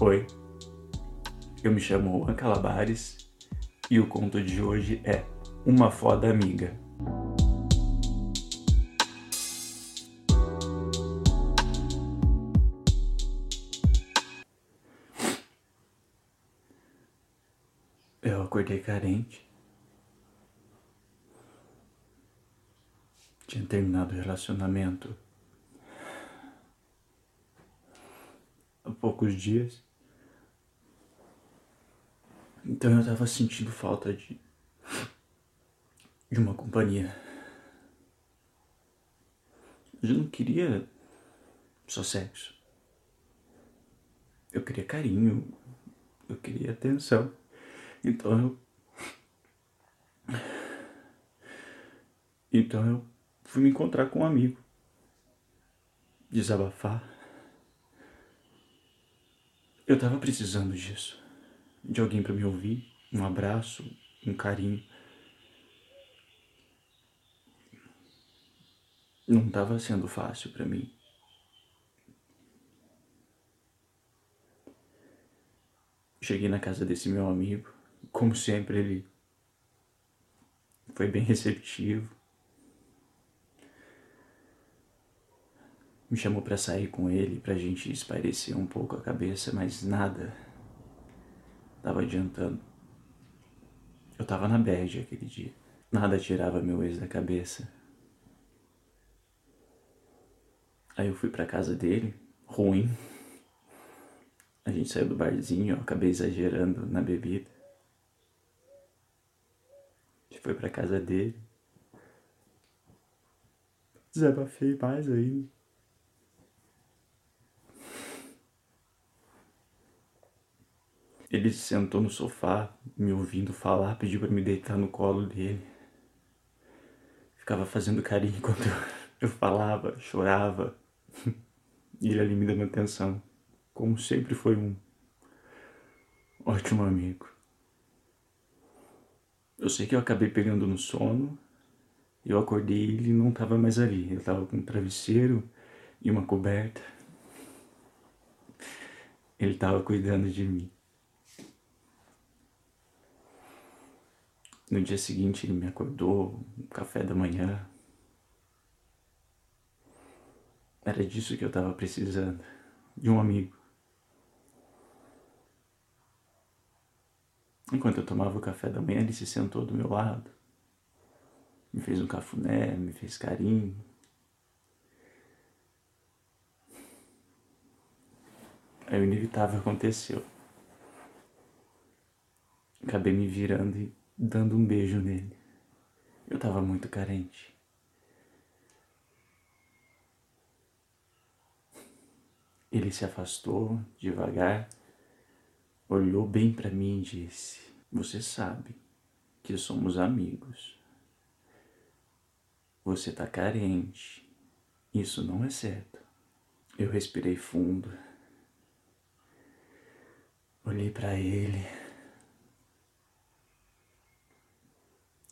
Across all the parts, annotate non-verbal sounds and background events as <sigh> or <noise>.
Oi, eu me chamo Juan Calabares e o conto de hoje é Uma Foda Amiga. Eu acordei carente. Tinha terminado o relacionamento há poucos dias. Então eu tava sentindo falta de. de uma companhia. Eu não queria só sexo. Eu queria carinho. Eu queria atenção. Então eu. Então eu fui me encontrar com um amigo. Desabafar. Eu tava precisando disso de alguém para me ouvir, um abraço, um carinho. Não estava sendo fácil para mim. Cheguei na casa desse meu amigo, como sempre ele foi bem receptivo. Me chamou para sair com ele, pra gente espairecer um pouco a cabeça, mas nada Tava adiantando. Eu tava na bad aquele dia. Nada tirava meu ex da cabeça. Aí eu fui pra casa dele, ruim. A gente saiu do barzinho, eu acabei exagerando na bebida. A gente foi pra casa dele. Desabafei mais ainda. Ele sentou no sofá, me ouvindo falar, pediu para me deitar no colo dele. Ficava fazendo carinho <laughs> enquanto eu falava, chorava. <laughs> E ele ali me dando atenção. Como sempre foi um ótimo amigo. Eu sei que eu acabei pegando no sono. Eu acordei e ele não estava mais ali. Ele estava com um travesseiro e uma coberta. Ele estava cuidando de mim. No dia seguinte ele me acordou, um café da manhã. Era disso que eu estava precisando, de um amigo. Enquanto eu tomava o café da manhã, ele se sentou do meu lado, me fez um cafuné, me fez carinho. Aí o inevitável aconteceu. Acabei me virando e dando um beijo nele. Eu estava muito carente. Ele se afastou devagar, olhou bem para mim e disse: Você sabe que somos amigos. Você está carente. Isso não é certo. Eu respirei fundo. Olhei para ele.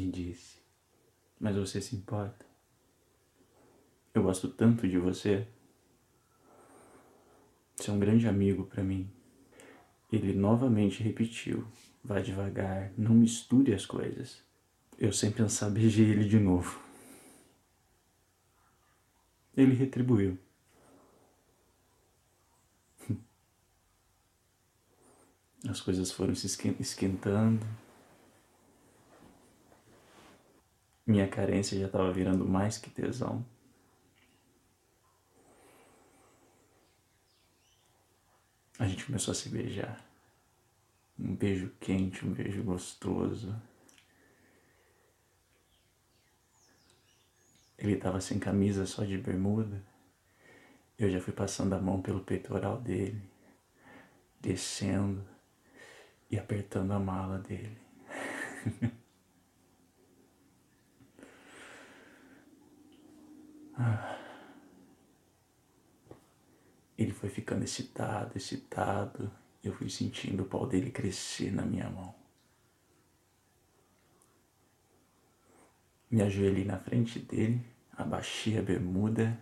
E disse: Mas você se importa? Eu gosto tanto de você. Você é um grande amigo para mim. Ele novamente repetiu: Vá devagar, não misture as coisas. Eu sem pensar beijei ele de novo. Ele retribuiu. <laughs> As coisas foram se esquentando. Minha carência já estava virando mais que tesão. A gente começou a se beijar. Um beijo quente, um beijo gostoso. Ele estava sem camisa, só de bermuda. Eu já fui passando a mão pelo peitoral dele, descendo e apertando a mala dele. <laughs> Ele foi ficando excitado, excitado. Eu fui sentindo o pau dele crescer na minha mão. Me ajoelhei na frente dele, abaixei a bermuda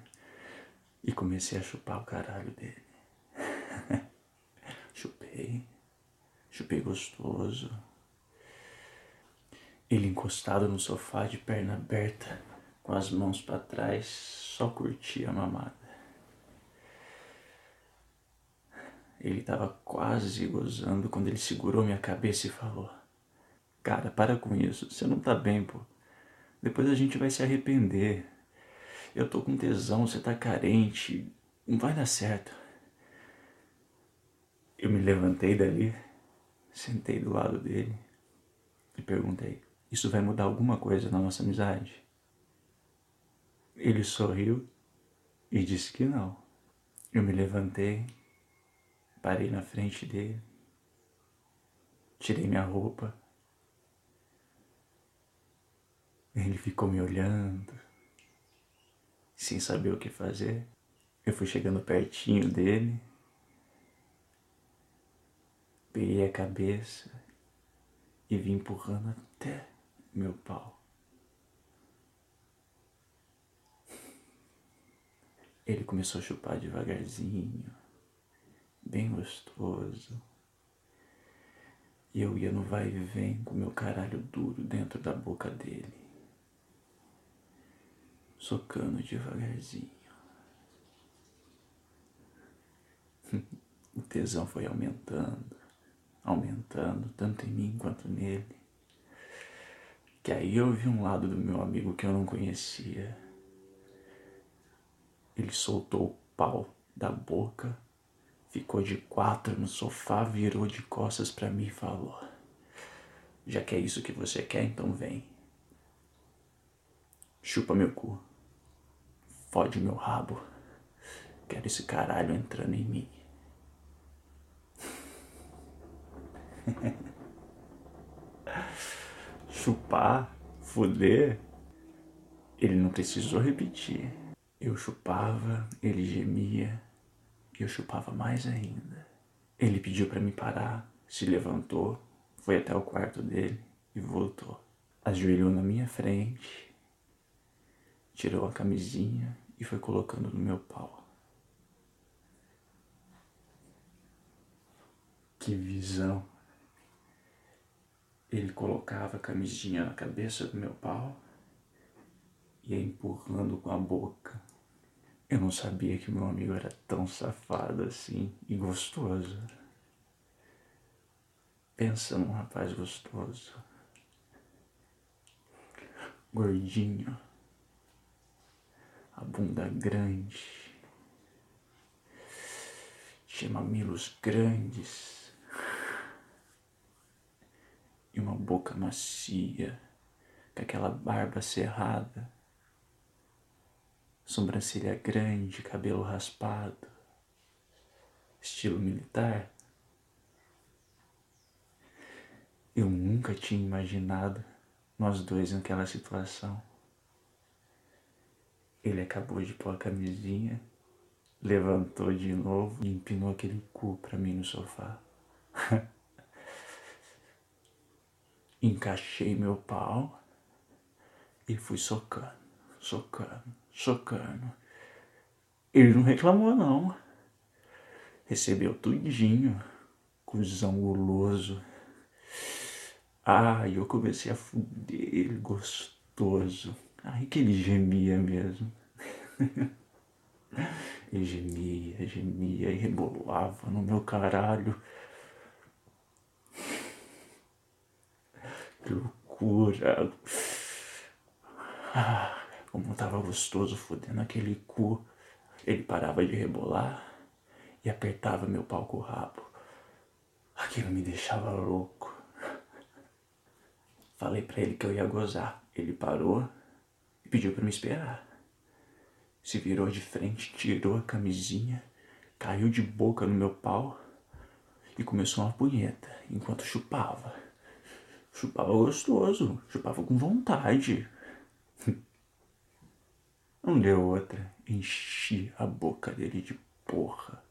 e comecei a chupar o caralho dele. <laughs> Chupei gostoso. Ele encostado no sofá de perna aberta, com as mãos para trás, só curtia a mamada. Ele estava quase gozando quando ele segurou minha cabeça e falou: Cara, para com isso, você não tá bem, pô. Depois a gente vai se arrepender. Eu tô com tesão, você tá carente, não vai dar certo. Eu me levantei dali, sentei do lado dele e perguntei: Isso vai mudar alguma coisa na nossa amizade? Ele sorriu e disse que não. Eu me levantei, parei na frente dele, tirei minha roupa. Ele ficou me olhando, sem saber o que fazer. Eu fui chegando pertinho dele Peguei a cabeça e vim empurrando até meu pau. Ele começou a chupar devagarzinho, bem gostoso. E eu ia no vai e vem com meu caralho duro dentro da boca dele, socando devagarzinho. <laughs> O tesão foi aumentando aumentando, tanto em mim quanto nele. Que aí eu vi um lado do meu amigo que eu não conhecia. Ele soltou o pau da boca, ficou de quatro no sofá, virou de costas para mim e falou: Já que é isso que você quer, então vem. Chupa meu cu. Fode meu rabo. Quero esse caralho entrando em mim. <laughs> Chupar, fuder, ele não precisou repetir. Eu chupava, ele gemia, e eu chupava mais ainda. Ele pediu para me parar, se levantou, foi até o quarto dele e voltou. Ajoelhou na minha frente, tirou a camisinha e foi colocando no meu pau. Que visão! Ele colocava a camisinha na cabeça do meu pau e ia empurrando com a boca. Eu não sabia que meu amigo era tão safado assim e gostoso. Pensa num rapaz gostoso. Gordinho. A bunda grande. Tinha mamilos grandes e uma boca macia, com aquela barba cerrada, sobrancelha grande, cabelo raspado, estilo militar. Eu nunca tinha imaginado nós dois naquela situação. Ele acabou de pôr a camisinha, levantou de novo e empinou aquele cu pra mim no sofá. <laughs> encaixei meu pau e fui socando, socando, socando. Ele não reclamou não. Recebeu tudinho, cuzão guloso. Ai, eu comecei a fuder ele gostoso. Ai, que ele gemia mesmo. <laughs> ele gemia, gemia e rebolava no meu caralho. Que loucura. Ah, como tava gostoso fodendo aquele cu. Ele parava de rebolar e apertava meu pau com o rabo. Aquilo me deixava louco. Falei para ele que eu ia gozar. Ele parou e pediu para me esperar. Se virou de frente, tirou a camisinha, caiu de boca no meu pau e começou uma punheta enquanto chupava. Chupava gostoso, chupava com vontade. Não deu outra. Enchi a boca dele de porra.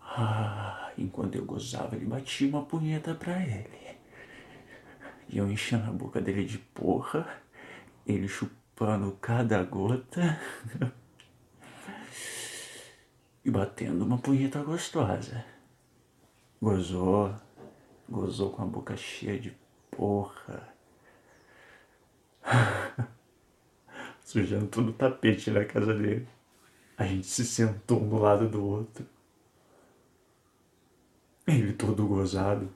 Ah, enquanto eu gozava, ele batia uma punheta pra ele. E eu enchendo a boca dele de porra, ele chupando cada gota e batendo uma punheta gostosa. Gozou, gozou com a boca cheia de porra. Sujando todo o tapete na casa dele. A gente se sentou um do lado do outro. Ele todo gozado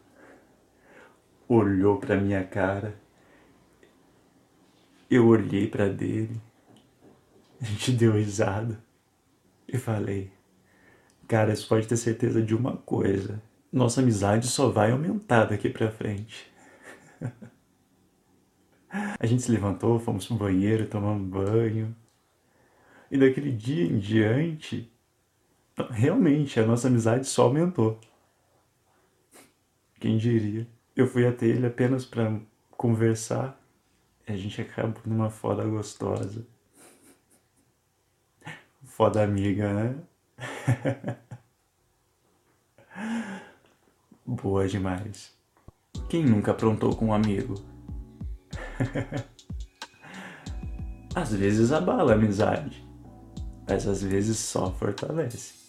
olhou para minha cara. Eu olhei para dele. A gente deu risada e falei: "Cara, você pode ter certeza de uma coisa. Nossa amizade só vai aumentar daqui para frente." <laughs> A gente se levantou, fomos pro banheiro, tomamos banho. E daquele dia em diante, realmente a nossa amizade só aumentou. Quem diria? Eu fui até ele apenas para conversar e a gente acabou numa foda gostosa. Foda amiga, né? <laughs> Boa demais. Quem nunca aprontou com um amigo? <laughs> às vezes abala a amizade, mas às vezes só fortalece.